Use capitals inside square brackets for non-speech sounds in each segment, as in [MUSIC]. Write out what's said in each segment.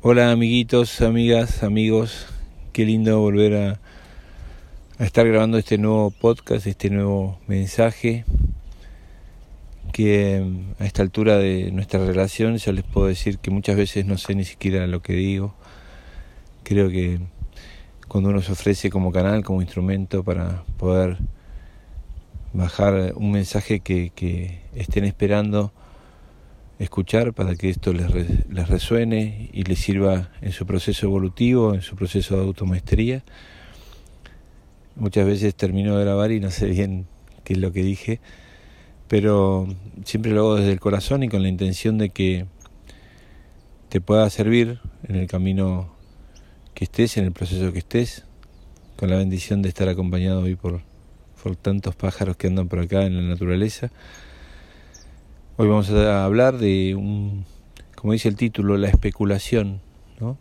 Hola amiguitos, amigas, amigos, qué lindo volver a, a, estar grabando este nuevo podcast, este nuevo mensaje, que a esta altura de nuestra relación ya les puedo decir que muchas veces no sé ni siquiera lo que digo. Creo que cuando uno se ofrece como canal, como instrumento para poder bajar un mensaje que, que estén esperando, escuchar para que esto les, resuene y les sirva en su proceso evolutivo, en su proceso de automaestría. Muchas veces termino de grabar y no sé bien qué es lo que dije, pero siempre lo hago desde el corazón y con la intención de que te pueda servir en el camino que estés, en el proceso que estés, con la bendición de estar acompañado hoy por, por tantos pájaros que andan por acá en la naturaleza. Hoy vamos a hablar de un, como dice el título, la especulación, ¿no?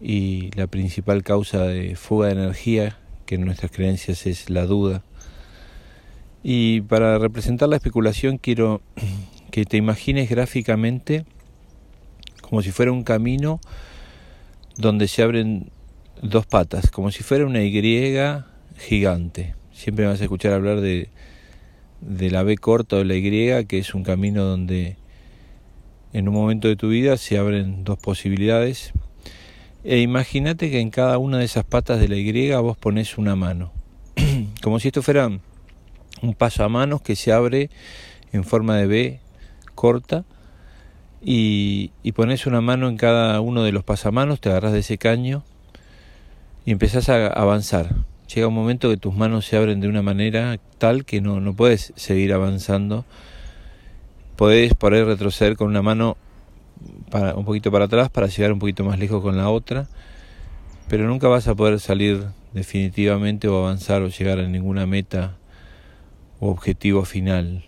Y la principal causa de fuga de energía, que en nuestras creencias es la duda. Y para representar la especulación quiero [CLEARS THROAT] que te imagines gráficamente como si fuera un camino donde se abren dos patas, como si fuera una Y gigante. Siempre vas a escuchar hablar de de la B corta o la Y, que es un camino donde en un momento de tu vida se abren dos posibilidades. E imagínate que en cada una de esas patas de la Y vos pones una mano. [CLEARS THROAT] Como si esto fuera un paso a manos que se abre en forma de B corta y, y pones una mano en cada uno de los pasamanos, te agarras de ese caño y empezás a avanzar llega un momento que tus manos se abren de una manera tal que no, no puedes seguir avanzando. Podés por ahí retroceder con una mano para, un poquito para atrás para llegar un poquito más lejos con la otra, pero nunca vas a poder salir definitivamente o avanzar o llegar a ninguna meta o objetivo final.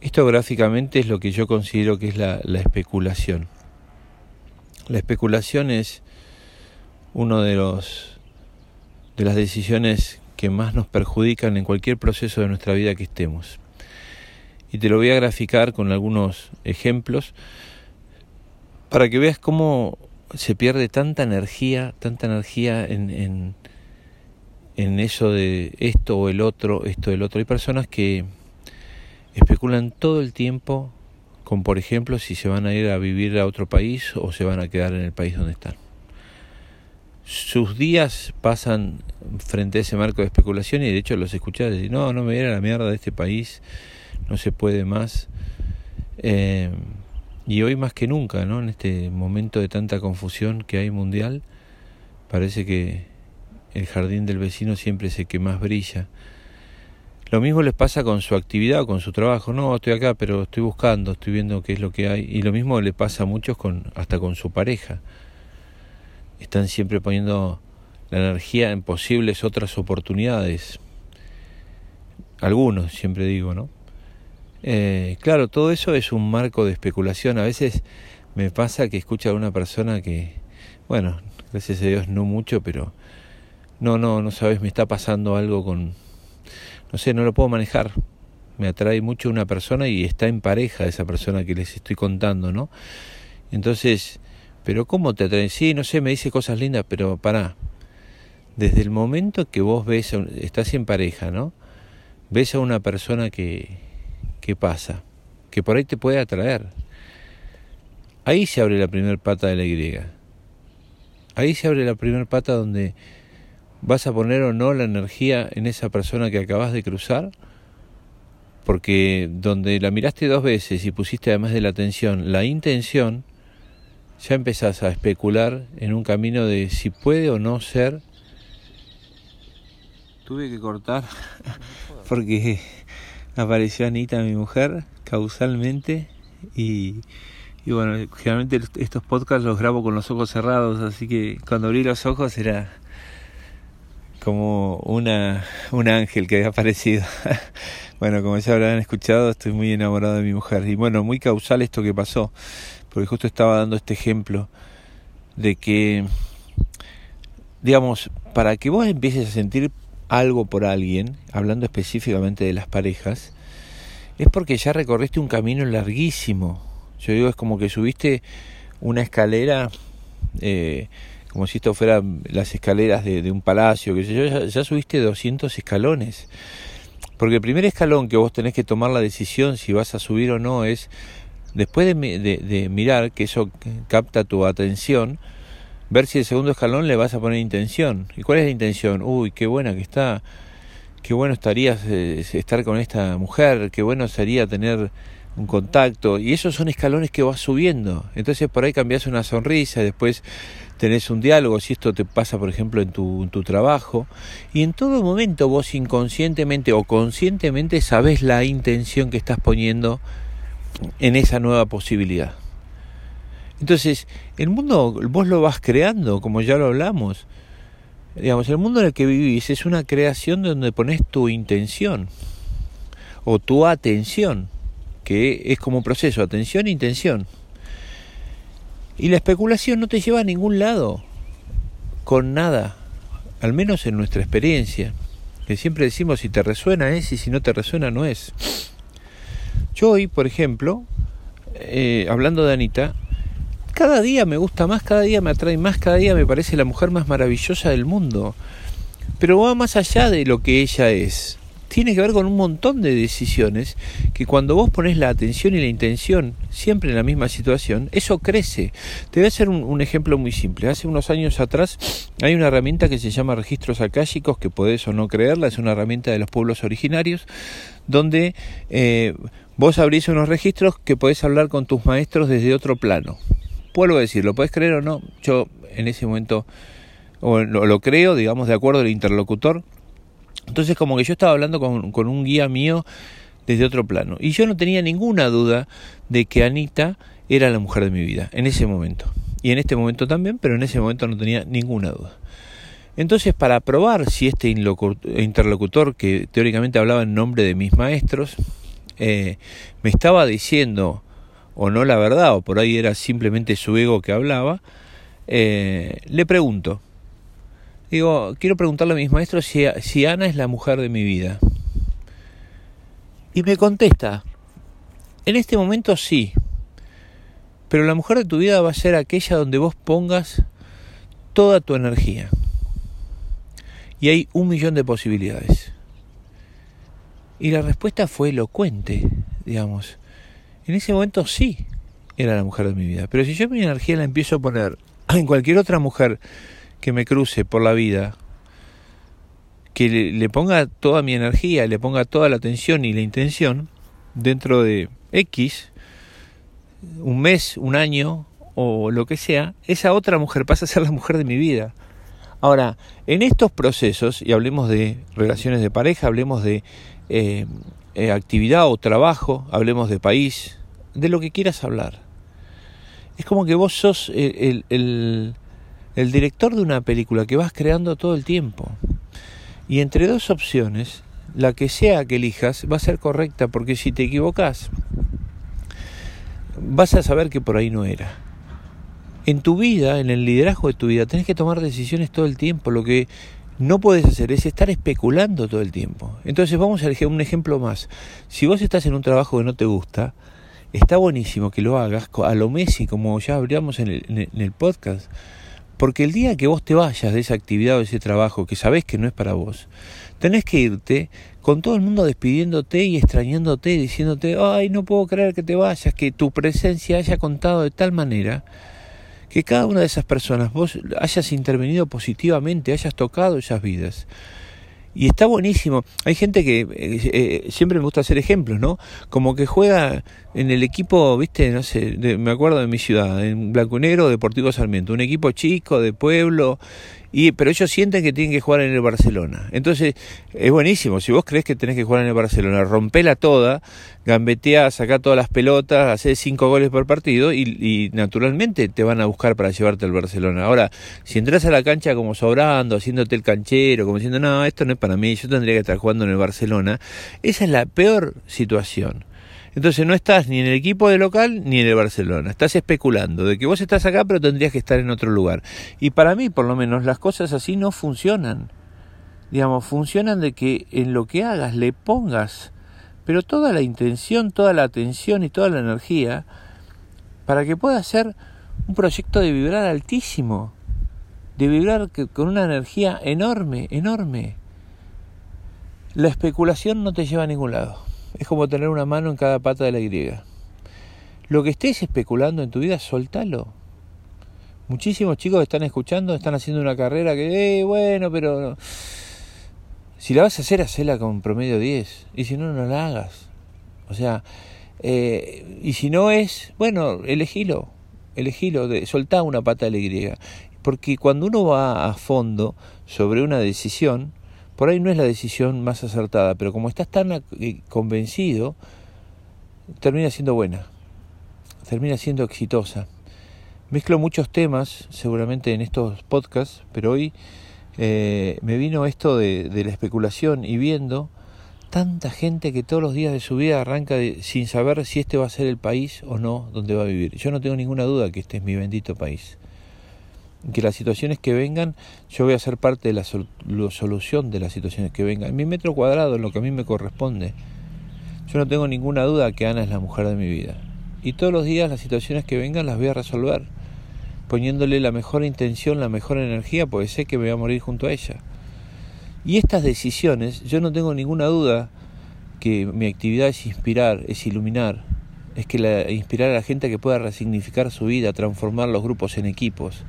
Esto gráficamente es lo que yo considero que es la, la especulación. La especulación es uno de los de las decisiones que más nos perjudican en cualquier proceso de nuestra vida que estemos. Y te lo voy a graficar con algunos ejemplos para que veas cómo se pierde tanta energía, tanta energía en, en, en eso de esto o el otro, esto o el otro. Hay personas que especulan todo el tiempo con, por ejemplo, si se van a ir a vivir a otro país o se van a quedar en el país donde están sus días pasan frente a ese marco de especulación y de hecho los escuchás decir, no, no me viene la mierda de este país, no se puede más. Eh, y hoy más que nunca, ¿no? En este momento de tanta confusión que hay mundial, parece que el jardín del vecino siempre es el que más brilla. Lo mismo les pasa con su actividad con su trabajo. No, estoy acá, pero estoy buscando, estoy viendo qué es lo que hay. Y lo mismo le pasa a muchos con, hasta con su pareja están siempre poniendo la energía en posibles otras oportunidades. Algunos, siempre digo, ¿no? Eh, claro, todo eso es un marco de especulación. A veces me pasa que escucha a una persona que, bueno, gracias a Dios no mucho, pero no, no, no sabes, me está pasando algo con, no sé, no lo puedo manejar. Me atrae mucho una persona y está en pareja esa persona que les estoy contando, ¿no? Entonces, pero ¿cómo te atraen? Sí, no sé, me dice cosas lindas, pero para Desde el momento que vos ves, estás en pareja, ¿no? Ves a una persona que, que pasa, que por ahí te puede atraer. Ahí se abre la primera pata de la Y. Ahí se abre la primera pata donde vas a poner o no la energía en esa persona que acabas de cruzar, porque donde la miraste dos veces y pusiste además de la atención la intención, ya empezás a especular en un camino de si puede o no ser. Tuve que cortar [LAUGHS] porque apareció Anita, mi mujer, causalmente y, y bueno, generalmente estos podcasts los grabo con los ojos cerrados, así que cuando abrí los ojos era como una, un ángel que había aparecido. [LAUGHS] bueno, como ya habrán escuchado, estoy muy enamorado de mi mujer. Y bueno, muy causal esto que pasó porque justo estaba dando este ejemplo de que, digamos, para que vos empieces a sentir algo por alguien, hablando específicamente de las parejas, es porque ya recorriste un camino larguísimo. Yo digo, es como que subiste una escalera, eh, como si esto fuera las escaleras de, un palacio, que yo, ya, subiste 200 escalones. Porque el primer escalón que vos tenés que tomar la decisión si vas a subir o no es, después de, de mirar que eso capta tu atención, ver si el segundo escalón le vas a poner intención. ¿Y cuál es la intención? Uy, qué buena que está, qué bueno estaría eh, estar con esta mujer, qué bueno sería tener un contacto. Y esos son escalones que vas subiendo. Entonces por ahí cambias una sonrisa, después tenés un diálogo, si esto te pasa por ejemplo en tu, tu trabajo. Y en todo momento vos inconscientemente o conscientemente sabes la intención que estás poniendo en esa nueva posibilidad. Entonces, el mundo vos lo vas creando, como ya lo hablamos. Digamos, el mundo en el que vivís es una creación donde pones tu intención o tu atención, que es como un proceso, atención e intención. Y la especulación no te lleva a ningún lado, con nada, al menos en nuestra experiencia, que siempre decimos si te resuena es y si no te resuena no es. Yo hoy, por ejemplo, eh, hablando de Anita, cada día me gusta más, cada día me atrae más, cada día me parece la mujer más maravillosa del mundo. Pero va más allá de lo que ella es. Tiene que ver con un montón de decisiones que cuando vos pones la atención y la intención siempre en la misma situación, eso crece. Te voy a hacer un, ejemplo muy simple. Hace unos años atrás hay una herramienta que se llama registros akáshicos, que podés o no creerla, es una herramienta de los pueblos originarios, donde eh, vos abrís unos registros que podés hablar con tus maestros desde otro plano vuelvo a decir, lo puedes creer o no, yo en ese momento o lo, creo, digamos, de acuerdo al interlocutor. Entonces como que yo estaba hablando con, con un guía mío desde otro plano. Y yo no tenía ninguna duda de que Anita era la mujer de mi vida, en ese momento. Y en este momento también, pero en ese momento no tenía ninguna duda. Entonces, para probar si este interlocutor, que teóricamente hablaba en nombre de mis maestros, eh, me estaba diciendo o no la verdad, o por ahí era simplemente su ego que hablaba, eh, le pregunto, digo, quiero preguntarle a mis maestros si, si Ana es la mujer de mi vida. Y me contesta, en este momento sí, pero la mujer de tu vida va a ser aquella donde vos pongas toda tu energía. Y hay un millón de posibilidades. Y la respuesta fue elocuente, digamos. En ese momento sí era la mujer de mi vida. Pero si yo mi energía la empiezo a poner en cualquier otra mujer que me cruce por la vida, que le, ponga toda mi energía, le ponga toda la atención y la intención, dentro de X, un mes, un año o lo que sea, esa otra mujer pasa a ser la mujer de mi vida. Ahora, en estos procesos, y hablemos de relaciones de pareja, hablemos de eh, eh, actividad o trabajo, hablemos de país, de lo que quieras hablar. Es como que vos sos el, director de una película que vas creando todo el tiempo. Y entre dos opciones, la que sea que elijas va a ser correcta, porque si te equivocas, vas a saber que por ahí no era. En tu vida, en el liderazgo de tu vida, tenés que tomar decisiones todo el tiempo. Lo que no puedes hacer es estar especulando todo el tiempo. Entonces vamos a elegir un ejemplo más. Si vos estás en un trabajo que no te gusta, está buenísimo que lo hagas a lo Messi, como ya habríamos en el, en el podcast. Porque el día que vos te vayas de esa actividad o de ese trabajo que sabés que no es para vos, tenés que irte con todo el mundo despidiéndote y extrañándote, diciéndote, ay, no puedo creer que te vayas, que tu presencia haya contado de tal manera que cada una de esas personas vos hayas intervenido positivamente, hayas tocado esas vidas. Y está buenísimo. Hay gente que eh, eh, siempre me gusta hacer ejemplos, ¿no? Como que juega en el equipo, viste, no sé, me acuerdo de mi ciudad, en Blanco Negro, Deportivo Sarmiento, un equipo chico, de pueblo, y, pero ellos sienten que tienen que jugar en el Barcelona. Entonces, es buenísimo. Si vos crees que tenés que jugar en el Barcelona, rompela toda, gambetea, saca todas las pelotas, hace cinco goles por partido y, naturalmente te van a buscar para llevarte al Barcelona. Ahora, si entras a la cancha como sobrando, haciéndote el canchero, como diciendo, no, esto no es para mí, yo tendría que estar jugando en el Barcelona, esa es la peor situación. Entonces no estás ni en el equipo de local ni en el Barcelona. Estás especulando de que vos estás acá pero tendrías que estar en otro lugar. Y para mí, por lo menos, las cosas así no funcionan. Digamos, funcionan de que en lo que hagas le pongas, pero toda la intención, toda la atención y toda la energía para que pueda ser un proyecto de vibrar altísimo, de vibrar con una energía enorme, enorme. La especulación no te lleva a ningún lado. Es como tener una mano en cada pata de la Y. Lo que estés especulando en tu vida, soltalo. Muchísimos chicos están escuchando están haciendo una carrera que, eh, bueno, pero si la vas a hacer, hacela con promedio 10. Y si no, no la hagas. O sea, eh, y si no es, bueno, elegilo, elegilo, de, soltá una pata de la Y. Porque cuando uno va a fondo sobre una decisión, por ahí no es la decisión más acertada, pero como estás tan eh, convencido, termina siendo buena, termina siendo exitosa. Mezclo muchos temas, seguramente en estos podcasts, pero hoy eh, me vino esto de, de la especulación y viendo tanta gente que todos los días de su vida arranca sin saber si este va a ser el país o no donde va a vivir. Yo no tengo ninguna duda que este es mi bendito país. Que las situaciones que vengan, yo voy a ser parte de la, solución de las situaciones que vengan. En mi metro cuadrado, en lo que a mí me corresponde. Yo no tengo ninguna duda que Ana es la mujer de mi vida. Y todos los días las situaciones que vengan las voy a resolver. Poniéndole la mejor intención, la mejor energía, porque sé que me voy a morir junto a ella. Y estas decisiones, yo no tengo ninguna duda que mi actividad es inspirar, es iluminar, es que la, inspirar a la gente que pueda resignificar su vida, transformar los grupos en equipos,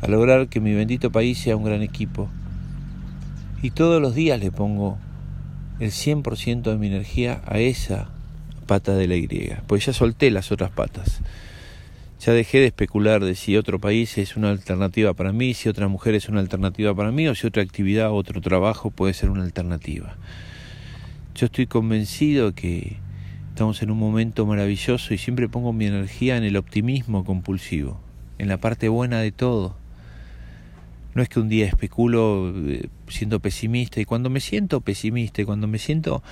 a lograr que mi bendito país sea un gran equipo. Y todos los días le pongo el 100% de mi energía a esa pata de la Y, pues ya solté las otras patas. Ya dejé de especular de si otro país es una alternativa para mí, si otra mujer es una alternativa para mí o si otra actividad o otro trabajo puede ser una alternativa. Yo estoy convencido que estamos en un momento maravilloso y siempre pongo mi energía en el optimismo compulsivo, en la parte buena de todo. No es que un día especulo eh, siendo pesimista y cuando me siento pesimista y cuando me siento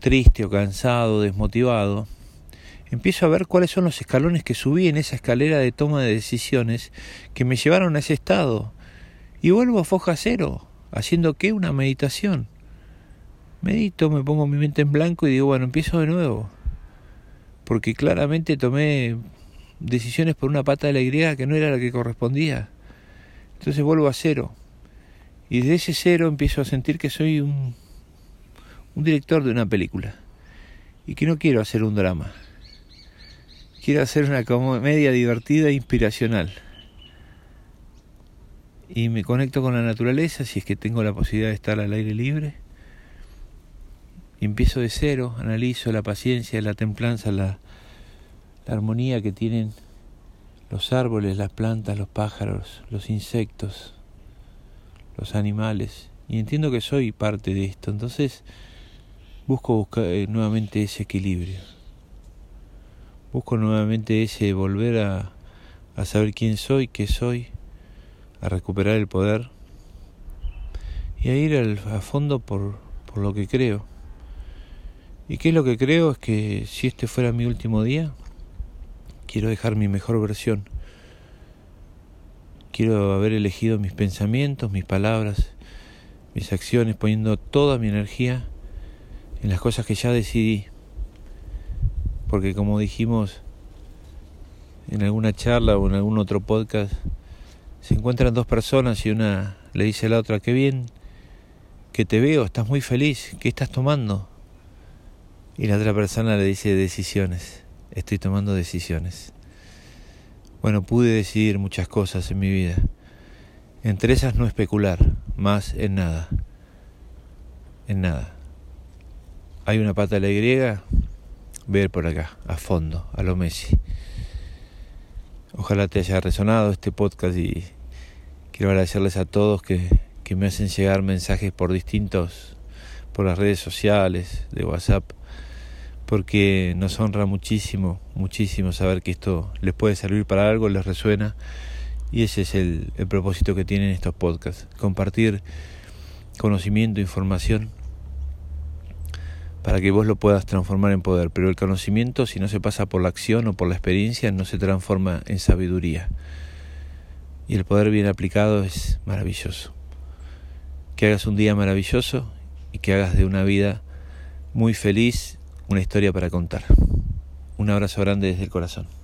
triste o cansado, desmotivado, empiezo a ver cuáles son los escalones que subí en esa escalera de toma de decisiones que me llevaron a ese estado. Y vuelvo a foja cero, haciendo qué? Una meditación. Medito, me pongo mi mente en blanco y digo, bueno, empiezo de nuevo. Porque claramente tomé decisiones por una pata de la Y que no era la que correspondía. Entonces vuelvo a cero. Y desde ese cero empiezo a sentir que soy un, director de una película. Y que no quiero hacer un drama. Quiero hacer una comedia divertida e inspiracional. Y me conecto con la naturaleza si es que tengo la posibilidad de estar al aire libre. Y empiezo de cero, analizo la paciencia, la templanza, la, la armonía que tienen los árboles, las plantas, los pájaros, los insectos, los animales. Y entiendo que soy parte de esto. Entonces busco buscar eh, nuevamente ese equilibrio. Busco nuevamente ese volver a, a saber quién soy, qué soy, a recuperar el poder y a ir al, a fondo por, por lo que creo. ¿Y qué es lo que creo? Es que si este fuera mi último día, quiero dejar mi mejor versión. Quiero haber elegido mis pensamientos, mis palabras, mis acciones, poniendo toda mi energía en las cosas que ya decidí porque como dijimos en alguna charla o en algún otro podcast, se encuentran dos personas y una le dice a la otra, qué bien que te veo, estás muy feliz, ¿qué estás tomando? Y la otra persona le dice decisiones, estoy tomando decisiones. Bueno, pude decidir muchas cosas en mi vida, entre esas no especular, más en nada, en nada. Hay una pata de la griega ver por acá, a fondo, a lo Messi. Ojalá te haya resonado este podcast y quiero agradecerles a todos que, que me hacen llegar mensajes por distintos, por las redes sociales, de WhatsApp, porque nos honra muchísimo, muchísimo saber que esto les puede servir para algo, les resuena. Y ese es el, el propósito que tienen estos podcasts, compartir conocimiento, información para que vos lo puedas transformar en poder. Pero el conocimiento, si no se pasa por la acción o por la experiencia, no se transforma en sabiduría. Y el poder bien aplicado es maravilloso. Que hagas un día maravilloso y que hagas de una vida muy feliz una historia para contar. Un abrazo grande desde el corazón.